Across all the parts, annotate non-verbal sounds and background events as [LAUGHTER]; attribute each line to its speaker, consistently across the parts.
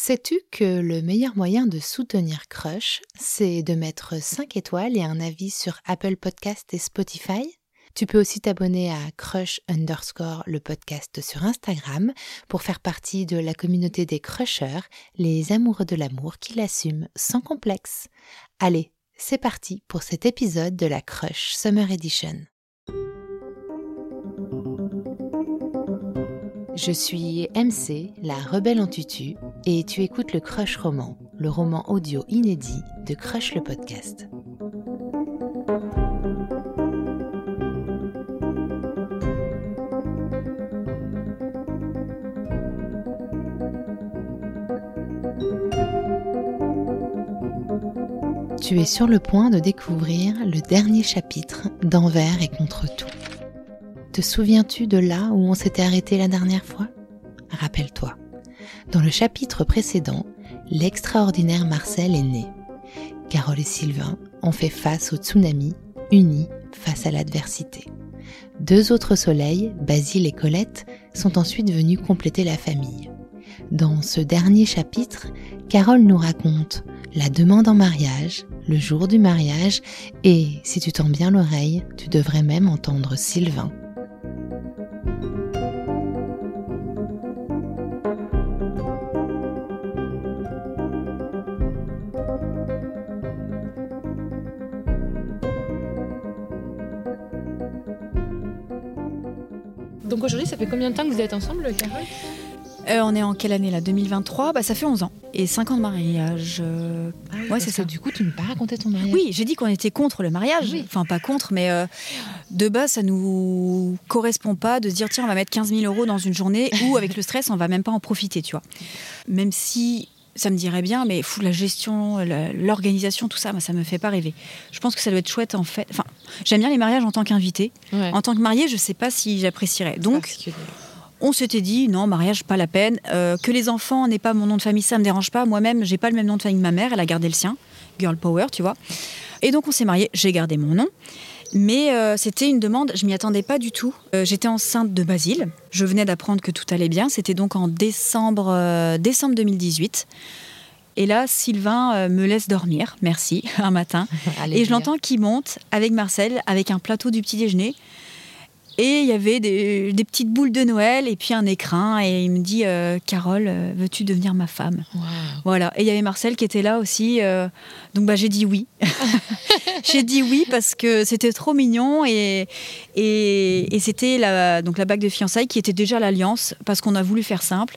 Speaker 1: Sais-tu que le meilleur moyen de soutenir Crush, c'est de mettre 5 étoiles et un avis sur Apple Podcast et Spotify? Tu peux aussi t'abonner à Crush underscore le podcast sur Instagram pour faire partie de la communauté des crushers, les amoureux de l'amour qui l'assument sans complexe. Allez, c'est parti pour cet épisode de la Crush Summer Edition. Je suis MC, la rebelle en tutu, et tu écoutes le Crush Roman, le roman audio inédit de Crush le podcast. Tu es sur le point de découvrir le dernier chapitre d'Envers et contre tout. Te souviens-tu de là où on s'était arrêté la dernière fois? Rappelle-toi. Dans le chapitre précédent, l'extraordinaire Marcel est né. Carole et Sylvain ont fait face au tsunami, unis face à l'adversité. Deux autres soleils, Basile et Colette, sont ensuite venus compléter la famille. Dans ce dernier chapitre, Carole nous raconte la demande en mariage, le jour du mariage, et si tu tends bien l'oreille, tu devrais même entendre Sylvain
Speaker 2: combien de temps que vous êtes ensemble, Carole
Speaker 3: euh, on est en quelle année là 2023 Bah ça fait 11 ans. Et 5 ans de mariage. Euh,
Speaker 1: ah ouais, c'est ça. Du coup, tu ne pas raconté ton mariage.
Speaker 3: Oui, j'ai dit qu'on était contre le mariage. Enfin, pas contre, mais euh, de base, ça nous correspond pas de se dire tiens, on va mettre 15 000 euros dans une journée ou avec le stress, on va même pas en profiter, tu vois. Même si ça me dirait bien, mais fou, la gestion, l'organisation, tout ça, moi, ça me fait pas rêver. Je pense que ça doit être chouette en fait. Enfin, j'aime bien les mariages en tant qu'invité. En tant que mariée, je sais pas si j'apprécierais. Donc on s'était dit non mariage pas la peine. Euh, que les enfants n'aient pas mon nom de famille ça me dérange pas. Moi-même j'ai pas le même nom de famille que ma mère. Elle a gardé le sien. Girl power tu vois. Et donc on s'est marié j'ai gardé mon nom mais euh, c'était une demande je m'y attendais pas du tout. Euh, j'étais enceinte de Basile. Je venais d'apprendre que tout allait bien. C'était donc en décembre décembre 2018 et là, Sylvain me laisse dormir, merci, [LAUGHS] un matin. [LAUGHS] et je l'entends qui monte avec Marcel, avec un plateau du petit déjeuner. Et il y avait des, petites boules de Noël et puis un écrin. Et il me dit euh, Carole, veux-tu devenir ma femme? Voilà. Et il y avait Marcel qui était là aussi. Euh, donc bah, j'ai dit oui. [LAUGHS] j'ai dit oui parce que c'était trop mignon. Et, et, c'était la, donc la bague de fiançailles qui était déjà l'alliance parce qu'on a voulu faire simple.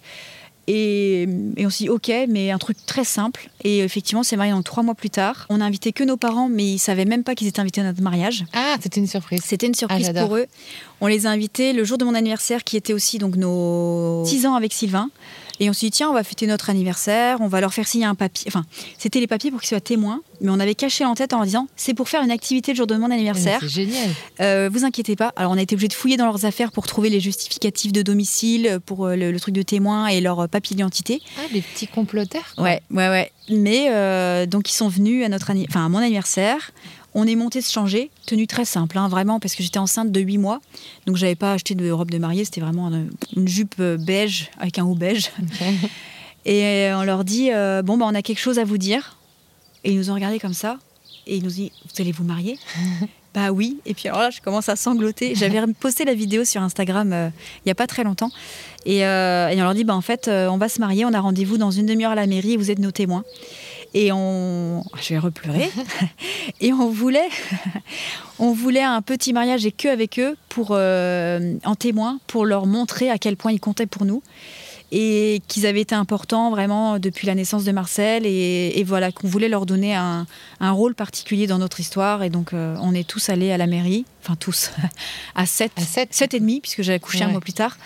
Speaker 3: Et, on s'est dit, ok, mais un truc très simple. Et effectivement, c'est marié donc trois mois plus tard. On a invité que nos parents, mais ils savaient même pas qu'ils étaient invités à notre mariage.
Speaker 1: Ah, c'était une surprise.
Speaker 3: C'était une surprise ah, pour eux. On les a invités le jour de mon anniversaire, qui était aussi donc nos six ans avec Sylvain. Et on s'est dit, tiens, on va fêter notre anniversaire, on va leur faire signer un papier. Enfin, c'était les papiers pour qu'ils soient témoins, mais on avait caché en tête en leur disant, c'est pour faire une activité le jour de mon anniversaire.
Speaker 1: C'est génial.
Speaker 3: Euh, vous inquiétez pas. Alors, on a été obligé de fouiller dans leurs affaires pour trouver les justificatifs de domicile, pour euh, le, truc de témoin et leur papier d'identité.
Speaker 1: Ah, les petits comploteurs.
Speaker 3: Ouais, ouais, ouais. Mais euh, donc, ils sont venus à, notre enfin, à mon anniversaire. On est monté se changer, tenue très simple, hein, vraiment, parce que j'étais enceinte de 8 mois. Donc, j'avais pas acheté de robe de mariée, c'était vraiment une, jupe euh, beige avec un haut beige. [LAUGHS] Et euh, on leur dit euh, Bon, bah, on a quelque chose à vous dire. Et ils nous ont regardé comme ça. Et ils nous ont dit Vous allez vous marier? [LAUGHS] Bah oui. Et puis alors là, je commence à sangloter. J'avais [LAUGHS] posté la vidéo sur Instagram il n'y a pas très longtemps. Et, et on leur dit Bah en fait, on va se marier. On a rendez-vous dans une demi-heure à la mairie. Vous êtes nos témoins. Et on, je vais repleurer. [LAUGHS] et on voulait, [LAUGHS] on voulait un petit mariage et que avec eux pour euh, en témoin, pour leur montrer à quel point ils comptaient pour nous. Et qu'ils avaient été importants vraiment depuis la naissance de Marcel. Et, voilà qu'on voulait leur donner un, rôle particulier dans notre histoire. Et donc euh, on est tous allés à la mairie, enfin tous, [LAUGHS] à 7, à 7, et demi puisque j'avais couché un mois plus tard.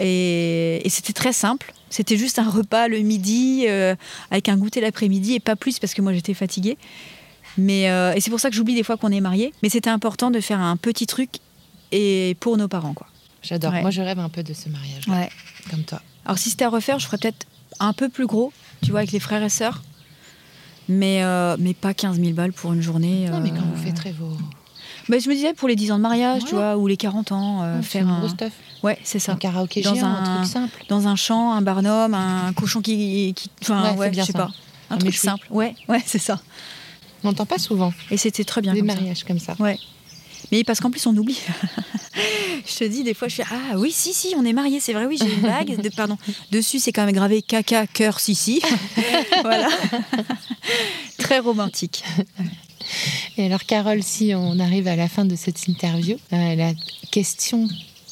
Speaker 3: Et c'était très simple. C'était juste un repas le midi euh, avec un goûter l'après-midi et pas plus parce que moi j'étais fatiguée. Mais euh, et c'est pour ça que j'oublie des fois qu'on est mariés. Mais c'était important de faire un petit truc et pour nos parents quoi.
Speaker 1: J'adore. Moi je rêve un peu de ce mariage. Ouais. Comme toi.
Speaker 3: Alors si c'était à refaire, je ferais peut-être un peu plus gros, tu vois, avec les frères et sœurs. Mais, euh, mais pas 15 000 balles pour une journée.
Speaker 1: Non, mais quand vous fêterez vos.
Speaker 3: Bah, je me disais pour les 10 ans de mariage, tu vois, ou les 40 ans, euh,
Speaker 1: Ouais, c'est
Speaker 3: faire
Speaker 1: une
Speaker 3: un.
Speaker 1: grosse stuff.
Speaker 3: Ouais, c'est ça.
Speaker 1: Un karaoké
Speaker 3: Dans
Speaker 1: géant, un...
Speaker 3: un-
Speaker 1: truc simple.
Speaker 3: Dans un champ, un barnum, un cochon qui. qui... Enfin,
Speaker 1: Ouais,
Speaker 3: ouais, je sais pas. Un,
Speaker 1: Un
Speaker 3: truc
Speaker 1: méchoui.
Speaker 3: simple. Ouais, ouais, c'est ça.
Speaker 1: On n'entend pas souvent
Speaker 3: Et c'était très bien.
Speaker 1: des
Speaker 3: comme ça.
Speaker 1: mariages comme ça.
Speaker 3: Mais parce qu'en plus, on oublie. [LAUGHS] je te dis, des fois, je fais Ah oui, si, si, on est mariés, c'est vrai, oui, j'ai une bague. De, pardon. Dessus, c'est quand même gravé caca, cœur, si, si. [LAUGHS] voilà. [LAUGHS] Très romantique.
Speaker 1: Et alors, Carole, si on arrive à la fin de cette interview, euh, la question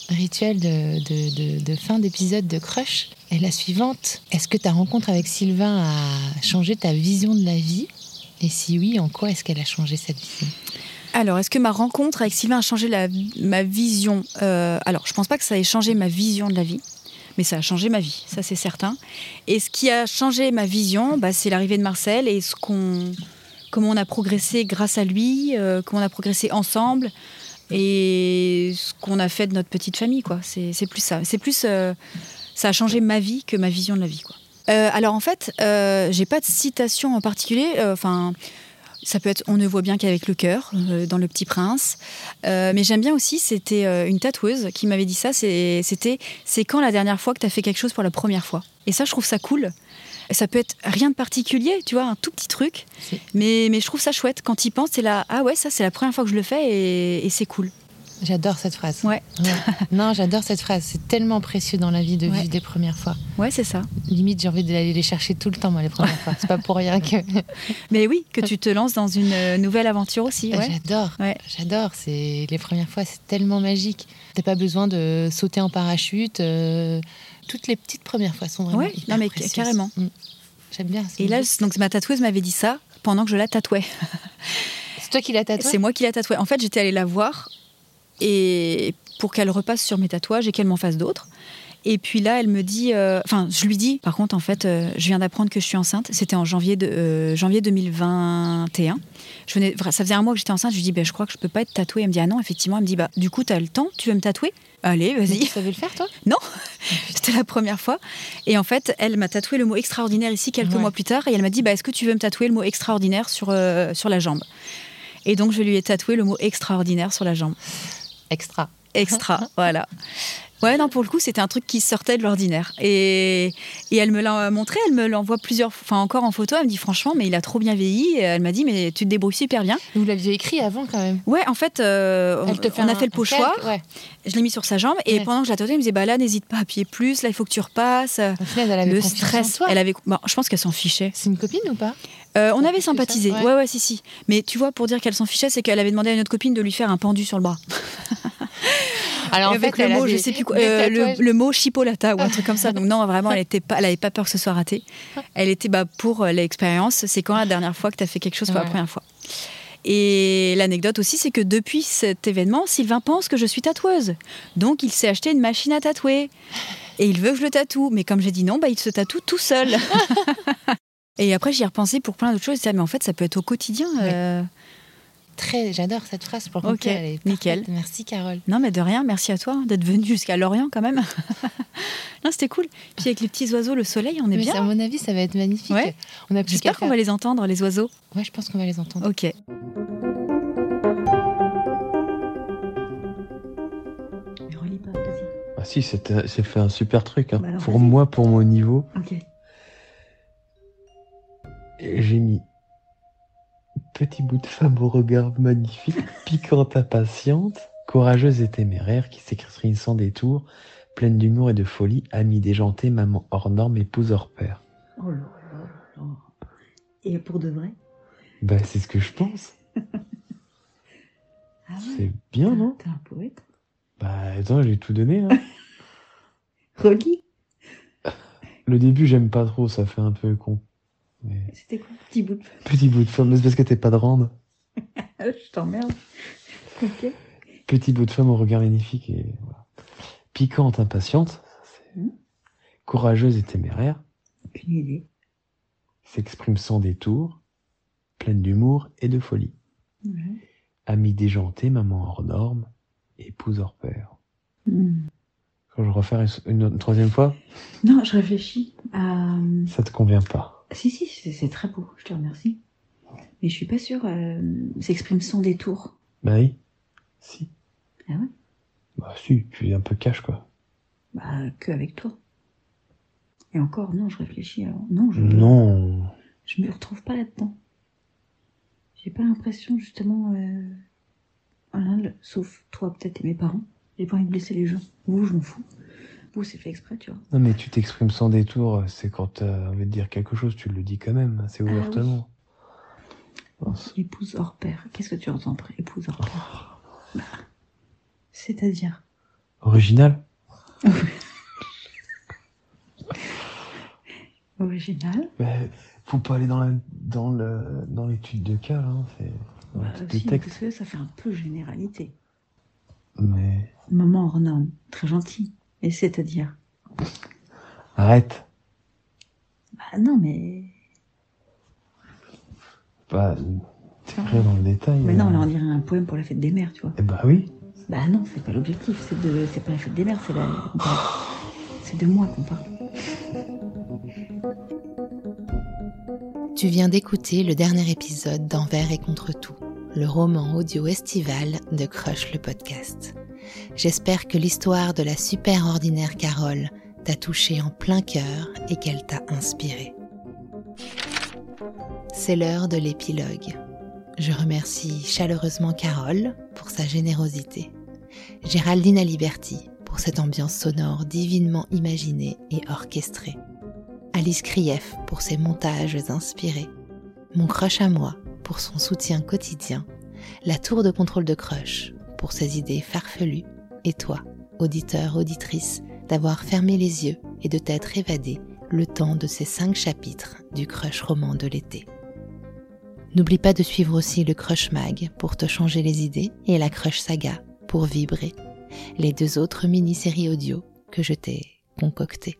Speaker 1: rituelle de, fin d'épisode de Crush est la suivante. Est-ce que ta rencontre avec Sylvain a changé ta vision de la vie? Et si oui, en quoi est-ce qu'elle a changé cette vision?
Speaker 3: Alors, est-ce que ma rencontre avec Sylvain a changé ma vision? Euh, Alors, je pense pas que ça ait changé ma vision de la vie, mais ça a changé ma vie, ça c'est certain. Et ce qui a changé ma vision, bah, c'est l'arrivée de Marcel et ce qu'on, comment on a progressé grâce à lui, euh, comment on a progressé ensemble et ce qu'on a fait de notre petite famille, quoi. C'est, plus ça. C'est plus, euh, ça a changé ma vie que ma vision de la vie, quoi. Euh, alors en fait, euh, j'ai pas de citation en particulier. Enfin, ça peut être On ne voit bien qu'avec le cœur dans Le Petit Prince. Mais j'aime bien aussi, c'était une tatoueuse qui m'avait dit ça. C'était c'est quand la dernière fois que tu as fait quelque chose pour la première fois? Et ça, je trouve ça cool. Ça peut être rien de particulier, tu vois, un tout petit truc. Mais, mais je trouve ça chouette. Quand il pense, c'est là, ah ouais, ça c'est la première fois que je le fais et, et c'est cool.
Speaker 1: J'adore cette phrase.
Speaker 3: Ouais.
Speaker 1: non, j'adore cette phrase. C'est tellement précieux dans la vie de
Speaker 3: Ouais.
Speaker 1: vivre des premières fois.
Speaker 3: Ouais, c'est ça.
Speaker 1: Limite, j'ai envie d'aller les chercher tout le temps, moi, les premières fois. C'est pas pour rien que. [LAUGHS]
Speaker 3: Mais oui, que tu te lances dans une euh, nouvelle aventure aussi. Ouais.
Speaker 1: J'adore. J'adore. C'est les premières fois, c'est tellement magique. T'as pas besoin de sauter en parachute. euh, Toutes les petites premières fois sont vraiment
Speaker 3: Ouais, non, mais
Speaker 1: précieuses.
Speaker 3: carrément.
Speaker 1: Mm. J'aime bien.
Speaker 3: Et là, donc ma tatoueuse m'avait dit ça pendant que je la tatouais. [LAUGHS]
Speaker 1: c'est toi qui l'as tatoué.
Speaker 3: C'est moi qui la tatouée. En fait, j'étais allée la voir et pour qu'elle repasse sur mes tatouages et qu'elle m'en fasse d'autres. Et puis là, elle me dit, euh, enfin, je lui dis, par contre, en fait, euh, je viens d'apprendre que je suis enceinte. C'était en janvier, de, euh, janvier 2021. Je venais, ça faisait un mois que j'étais enceinte. Je lui dis, ben, je crois que je peux pas être tatouée. Elle me dit, ah non, effectivement. Elle me dit, bah, du coup, tu as le temps, tu veux me tatouer? Allez, vas-y.
Speaker 1: Tu savais le faire, toi?
Speaker 3: C'était [LAUGHS] la première fois. Et en fait, elle m'a tatoué le mot extraordinaire ici quelques
Speaker 1: Ouais.
Speaker 3: mois plus tard. Et elle m'a dit, bah, est-ce que tu veux me tatouer le mot extraordinaire sur, euh, sur la jambe? Et donc, je lui ai tatoué le mot extraordinaire sur la jambe.
Speaker 1: Extra.
Speaker 3: Extra, voilà. Ouais, non, pour le coup, c'était un truc qui sortait de l'ordinaire. Et, et elle me l'a montré, elle me l'envoie plusieurs enfin encore en photo. Elle me dit, franchement, mais il a trop bien vieilli. Elle m'a dit, mais tu te débrouilles super bien.
Speaker 1: Vous l'aviez écrit avant, quand même.
Speaker 3: Ouais, en fait, euh, on,
Speaker 1: fait
Speaker 3: a
Speaker 1: un-
Speaker 3: fait le pochoir.
Speaker 1: Ouais.
Speaker 3: Je l'ai mis sur sa jambe. Et
Speaker 1: Ouais.
Speaker 3: pendant que je la tatouais, elle me disait, bah là, n'hésite pas à appuyer plus. Là, il faut que tu repasses.
Speaker 1: Final, elle avait
Speaker 3: le
Speaker 1: en
Speaker 3: stress.
Speaker 1: toi.
Speaker 3: Elle avait, bon, je pense qu'elle s'en fichait.
Speaker 1: C'est une copine ou pas?
Speaker 3: Euh, on
Speaker 1: En
Speaker 3: avait
Speaker 1: ça,
Speaker 3: sympathisé.
Speaker 1: ouais.
Speaker 3: ouais. ouais, si, si. Mais tu vois, pour dire qu'elle s'en fichait, c'est qu'elle avait demandé à une autre copine de lui faire un pendu sur le bras. [LAUGHS]
Speaker 1: Alors,
Speaker 3: Et avec le mot, je sais plus quoi, euh, le, le mot chipolata ou un truc comme ça. Donc non, vraiment, elle était pas, elle avait pas peur que ce soit raté. [LAUGHS] Elle était bah, pour euh, l'expérience. C'est quand la dernière fois que tu as fait quelque chose pour la première fois. Et l'anecdote aussi, c'est que depuis cet événement, Sylvain pense que je suis tatoueuse. Donc il s'est acheté une machine à tatouer. Et il veut que je le tatoue. Mais comme j'ai dit non, bah, il se tatoue tout seul. [LAUGHS] Et après, j'y ai repensé pour plein d'autres choses. Je disais, ah, mais en fait, ça peut être au quotidien.
Speaker 1: Ouais.
Speaker 3: euh.
Speaker 1: Très, j'adore cette phrase pour
Speaker 3: Ok,
Speaker 1: compter. Elle est
Speaker 3: nickel.
Speaker 1: Merci, Carole.
Speaker 3: Non, mais de rien, merci à toi hein, d'être venu jusqu'à Lorient quand même. [LAUGHS] non, c'était cool. Puis avec les petits oiseaux, le soleil, on est
Speaker 1: Mais
Speaker 3: bien.
Speaker 1: à mon avis, ça va être magnifique.
Speaker 3: Ouais.
Speaker 1: On a plus qu'à
Speaker 3: J'espère qu'on
Speaker 1: faire.
Speaker 3: va les entendre, les oiseaux.
Speaker 1: Ouais, je pense qu'on va les entendre.
Speaker 3: Ok.
Speaker 4: Ah si, j'ai fait un super truc. hein.
Speaker 5: Bah alors,
Speaker 4: Pour moi, pour mon niveau,
Speaker 5: Ok.
Speaker 4: J'ai mis petit bout de femme au regard magnifique, piquante impatiente, courageuse et téméraire, qui s'écrit sans détour, pleine d'humour et de folie, amie déjantée, maman hors norme, épouse hors pair.
Speaker 5: Oh là là là. Et pour de vrai?
Speaker 4: Bah c'est ce que je pense.
Speaker 5: Ah ouais?
Speaker 4: C'est bien, non?
Speaker 5: T'es un poète?
Speaker 4: Bah attends, j'ai tout donné. Hein. [LAUGHS]
Speaker 5: Relis
Speaker 4: Le début, j'aime pas trop, ça fait un peu con. Mais...
Speaker 5: C'était quoi Petit bout de
Speaker 4: Petit bout de femme, mais c'est parce que t'es pas de rande. [LAUGHS]
Speaker 5: Je t'emmerde. Ok.
Speaker 4: Petit bout de femme au regard magnifique et voilà. Piquante, impatiente,
Speaker 5: Mhm.
Speaker 4: courageuse et téméraire,
Speaker 5: idée.
Speaker 4: s'exprime sans détour, pleine d'humour et de folie. Amie déjantée, maman hors norme, épouse hors pair.
Speaker 5: Hmm.
Speaker 4: Quand je refais une, une troisième fois,
Speaker 5: Non, je réfléchis. à...
Speaker 4: ça te convient pas.
Speaker 5: Si, si, c'est très beau. Je te remercie. Mais je suis pas sûre. Euh, S'exprime sans détour.
Speaker 4: Bah oui. Si.
Speaker 3: Ah ouais?
Speaker 4: Bah si, puis un peu cash quoi.
Speaker 3: Bah, que avec toi. Et encore, non, je réfléchis. Alors. Non, je
Speaker 4: Non.
Speaker 3: je me retrouve pas là-dedans. J'ai pas l'impression, justement, euh, voilà, le- sauf toi peut-être et mes parents. J'ai pas envie de blesser les gens. Vous, je m'en fous. C'est fait exprès, tu vois.
Speaker 4: Non mais tu t'exprimes sans détour, c'est quand t'as envie de dire quelque chose, tu le dis quand même, assez
Speaker 3: Ah oui.
Speaker 4: ouvertement. Mince.
Speaker 3: Épouse hors pair. Qu'est-ce que tu entends par épouse hors pair? Bah, C'est-à-dire?
Speaker 4: Original [LAUGHS]
Speaker 3: original.
Speaker 4: Mais faut pas aller dans la dans le dans l'étude de cas là, hein, c'est
Speaker 3: Bah, si, parce que ça fait un peu généralité.
Speaker 4: Mais
Speaker 3: Maman hors norme, très gentil. Et c'est-à-dire?
Speaker 4: Arrête,
Speaker 3: Bah non, mais...
Speaker 4: pas t'écrire dans le détail.
Speaker 3: Mais non,
Speaker 4: euh.
Speaker 3: là, on dirait un poème pour la fête des mères, tu vois.
Speaker 4: Eh bah oui.
Speaker 3: Bah non, c'est pas l'objectif, c'est de, c'est pas la fête des mères, c'est la, c'est de moi qu'on parle.
Speaker 1: Tu viens d'écouter le dernier épisode d'Envers et contre tout, le roman audio estival de Crush le podcast. J'espère que l'histoire de la super ordinaire Carole t'a touché en plein cœur et qu'elle t'a inspiré. C'est l'heure de l'épilogue. Je remercie chaleureusement Carole pour sa générosité, Géraldine Aliberti pour cette ambiance sonore divinement imaginée et orchestrée. Alice Krief pour ses montages inspirés, mon crush à moi pour son soutien quotidien, la tour de contrôle de crush pour ses idées farfelues, et toi, auditeur, auditrice, d'avoir fermé les yeux et de t'être évadé le temps de ces cinq chapitres du crush roman de l'été. N'oublie pas de suivre aussi le Crush Mag pour te changer les idées et la Crush Saga pour vibrer, les deux autres mini-séries audio que je t'ai concoctées.